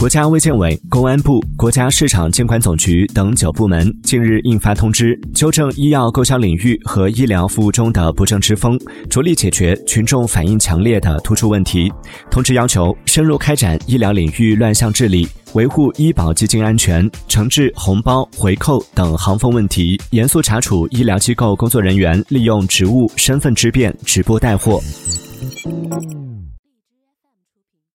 国家卫健委、公安部、国家市场监管总局等九部门近日印发通知，纠正医药购销领域和医疗服务中的不正之风，着力解决群众反映强烈的突出问题。通知要求，深入开展医疗领域乱象治理，维护医保基金安全，惩治红包、回扣等行风问题，严肃查处医疗机构工作人员利用职务身份之便直播带货。